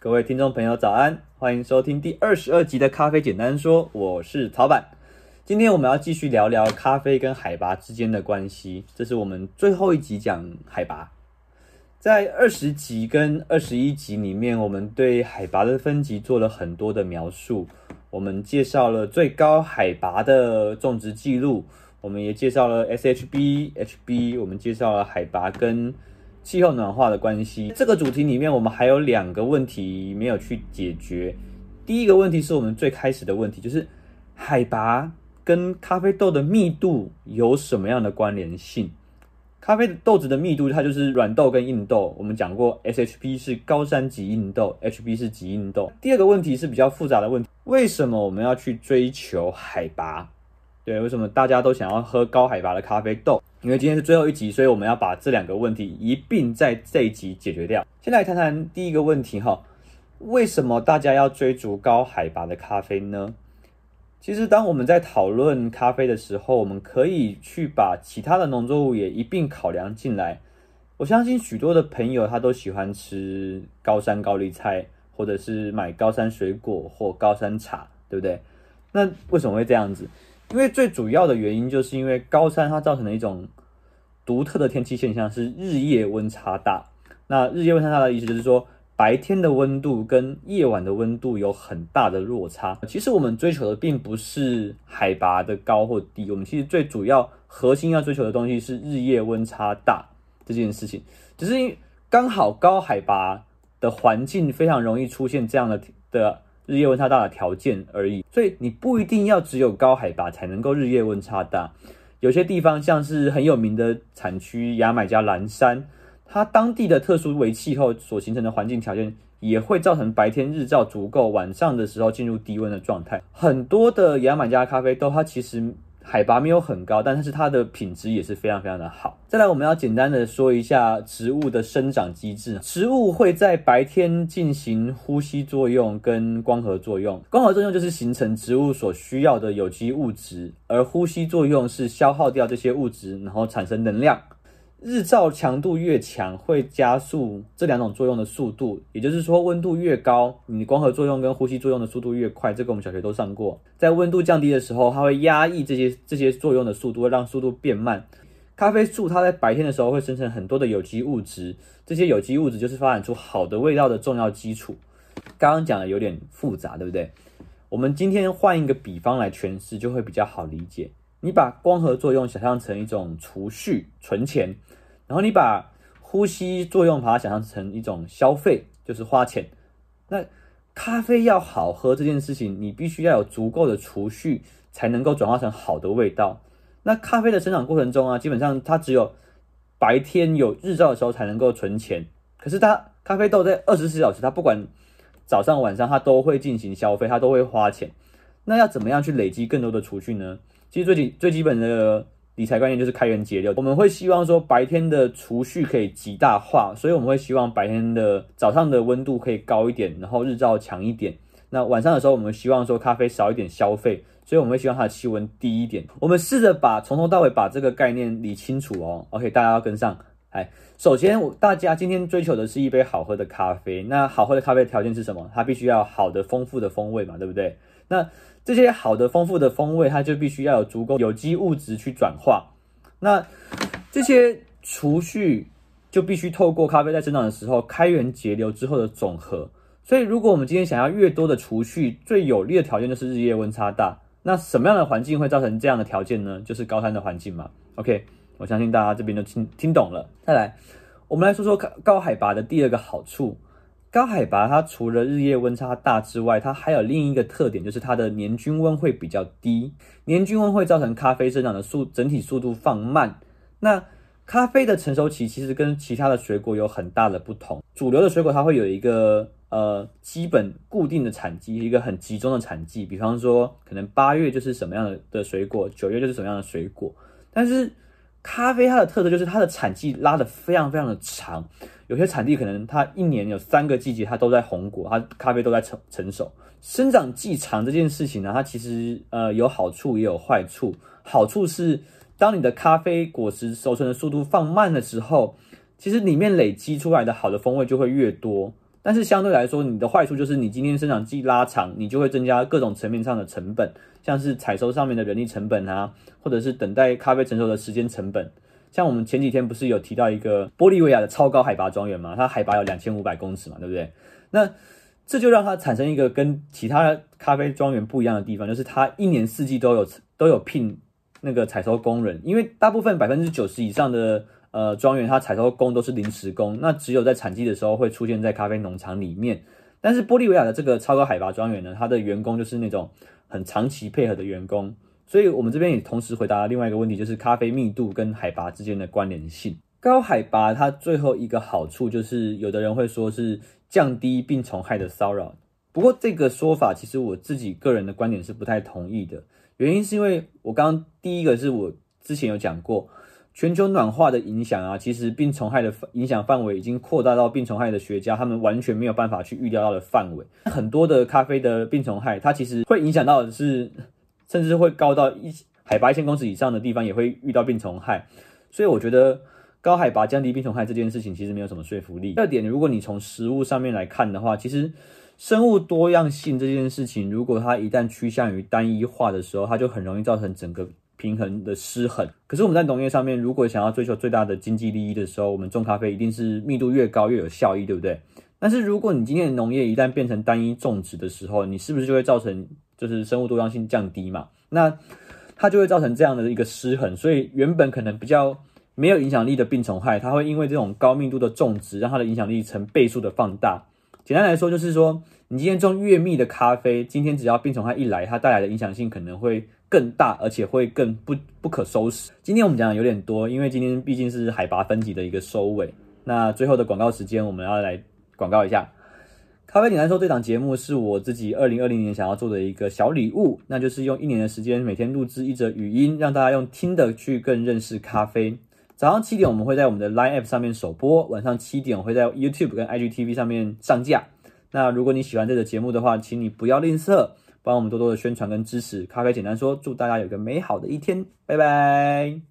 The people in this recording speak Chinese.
各位听众朋友，早安！欢迎收听第二十二集的《咖啡简单说》，我是曹板。今天我们要继续聊聊咖啡跟海拔之间的关系，这是我们最后一集讲海拔。在二十集跟二十一集里面，我们对海拔的分级做了很多的描述。我们介绍了最高海拔的种植记录，我们也介绍了 SHB、HB，我们介绍了海拔跟气候暖化的关系，这个主题里面，我们还有两个问题没有去解决。第一个问题是我们最开始的问题，就是海拔跟咖啡豆的密度有什么样的关联性？咖啡豆子的密度，它就是软豆跟硬豆。我们讲过，SHB 是高山级硬豆，HB 是极硬豆。第二个问题是比较复杂的问题，为什么我们要去追求海拔？对，为什么大家都想要喝高海拔的咖啡豆？因为今天是最后一集，所以我们要把这两个问题一并在这一集解决掉。先来谈谈第一个问题哈，为什么大家要追逐高海拔的咖啡呢？其实当我们在讨论咖啡的时候，我们可以去把其他的农作物也一并考量进来。我相信许多的朋友他都喜欢吃高山高丽菜，或者是买高山水果或高山茶，对不对？那为什么会这样子？因为最主要的原因，就是因为高山它造成的一种独特的天气现象是日夜温差大。那日夜温差大的意思就是说，白天的温度跟夜晚的温度有很大的落差。其实我们追求的并不是海拔的高或低，我们其实最主要核心要追求的东西是日夜温差大这件事情。只是因刚好高海拔的环境非常容易出现这样的的。日夜温差大的条件而已，所以你不一定要只有高海拔才能够日夜温差大。有些地方像是很有名的产区牙买加蓝山，它当地的特殊为气候所形成的环境条件，也会造成白天日照足够，晚上的时候进入低温的状态。很多的牙买加咖啡豆，它其实。海拔没有很高，但是它的品质也是非常非常的好。再来，我们要简单的说一下植物的生长机制。植物会在白天进行呼吸作用跟光合作用。光合作用就是形成植物所需要的有机物质，而呼吸作用是消耗掉这些物质，然后产生能量。日照强度越强，会加速这两种作用的速度。也就是说，温度越高，你光合作用跟呼吸作用的速度越快。这个我们小学都上过。在温度降低的时候，它会压抑这些这些作用的速度，会让速度变慢。咖啡树它在白天的时候会生成很多的有机物质，这些有机物质就是发展出好的味道的重要基础。刚刚讲的有点复杂，对不对？我们今天换一个比方来诠释，就会比较好理解。你把光合作用想象成一种储蓄、存钱，然后你把呼吸作用把它想象成一种消费，就是花钱。那咖啡要好喝这件事情，你必须要有足够的储蓄，才能够转化成好的味道。那咖啡的生长过程中啊，基本上它只有白天有日照的时候才能够存钱。可是它咖啡豆在二十四小时，它不管早上晚上，它都会进行消费，它都会花钱。那要怎么样去累积更多的储蓄呢？其实最基最基本的理财观念就是开源节流。我们会希望说白天的储蓄可以极大化，所以我们会希望白天的早上的温度可以高一点，然后日照强一点。那晚上的时候，我们希望说咖啡少一点消费，所以我们会希望它的气温低一点。我们试着把从头到尾把这个概念理清楚哦。OK，大家要跟上。哎，首先我大家今天追求的是一杯好喝的咖啡。那好喝的咖啡条件是什么？它必须要好的丰富的风味嘛，对不对？那这些好的、丰富的风味，它就必须要有足够有机物质去转化。那这些储蓄就必须透过咖啡在生长的时候开源节流之后的总和。所以，如果我们今天想要越多的储蓄，最有利的条件就是日夜温差大。那什么样的环境会造成这样的条件呢？就是高山的环境嘛。OK，我相信大家这边都听听懂了。再来，我们来说说高海拔的第二个好处。高海拔它除了日夜温差大之外，它还有另一个特点，就是它的年均温会比较低。年均温会造成咖啡生长的速整体速度放慢。那咖啡的成熟期其实跟其他的水果有很大的不同。主流的水果它会有一个呃基本固定的产季，一个很集中的产季。比方说，可能八月就是什么样的的水果，九月就是什么样的水果。但是咖啡它的特色就是它的产季拉得非常非常的长。有些产地可能它一年有三个季节，它都在红果，它咖啡都在成成熟。生长季长这件事情呢，它其实呃有好处也有坏处。好处是，当你的咖啡果实熟成的速度放慢的时候，其实里面累积出来的好的风味就会越多。但是相对来说，你的坏处就是你今天生产季拉长，你就会增加各种层面上的成本，像是采收上面的人力成本啊，或者是等待咖啡成熟的时间成本。像我们前几天不是有提到一个玻利维亚的超高海拔庄园嘛，它海拔有两千五百公尺嘛，对不对？那这就让它产生一个跟其他咖啡庄园不一样的地方，就是它一年四季都有都有聘那个采收工人，因为大部分百分之九十以上的。呃，庄园它采收工都是临时工，那只有在产季的时候会出现在咖啡农场里面。但是玻利维亚的这个超高海拔庄园呢，它的员工就是那种很长期配合的员工。所以我们这边也同时回答了另外一个问题，就是咖啡密度跟海拔之间的关联性。高海拔它最后一个好处就是，有的人会说是降低病虫害的骚扰。不过这个说法其实我自己个人的观点是不太同意的，原因是因为我刚刚第一个是我之前有讲过。全球暖化的影响啊，其实病虫害的影响范围已经扩大到病虫害的学家他们完全没有办法去预料到的范围。很多的咖啡的病虫害，它其实会影响到的是，甚至会高到一海拔一千公尺以上的地方也会遇到病虫害。所以我觉得高海拔降低病虫害这件事情其实没有什么说服力。第二点，如果你从食物上面来看的话，其实生物多样性这件事情，如果它一旦趋向于单一化的时候，它就很容易造成整个。平衡的失衡。可是我们在农业上面，如果想要追求最大的经济利益的时候，我们种咖啡一定是密度越高越有效益，对不对？但是如果你今天的农业一旦变成单一种植的时候，你是不是就会造成就是生物多样性降低嘛？那它就会造成这样的一个失衡。所以原本可能比较没有影响力的病虫害，它会因为这种高密度的种植，让它的影响力成倍数的放大。简单来说，就是说你今天种越密的咖啡，今天只要病虫害一来，它带来的影响性可能会。更大，而且会更不不可收拾。今天我们讲的有点多，因为今天毕竟是海拔分级的一个收尾。那最后的广告时间，我们要来广告一下。咖啡简单说，这档节目是我自己二零二零年想要做的一个小礼物，那就是用一年的时间，每天录制一则语音，让大家用听的去更认识咖啡。早上七点我们会在我们的 Line App 上面首播，晚上七点我会在 YouTube 跟 IGTV 上面上架。那如果你喜欢这个节目的话，请你不要吝啬。帮我们多多的宣传跟支持，咖啡简单说，祝大家有个美好的一天，拜拜。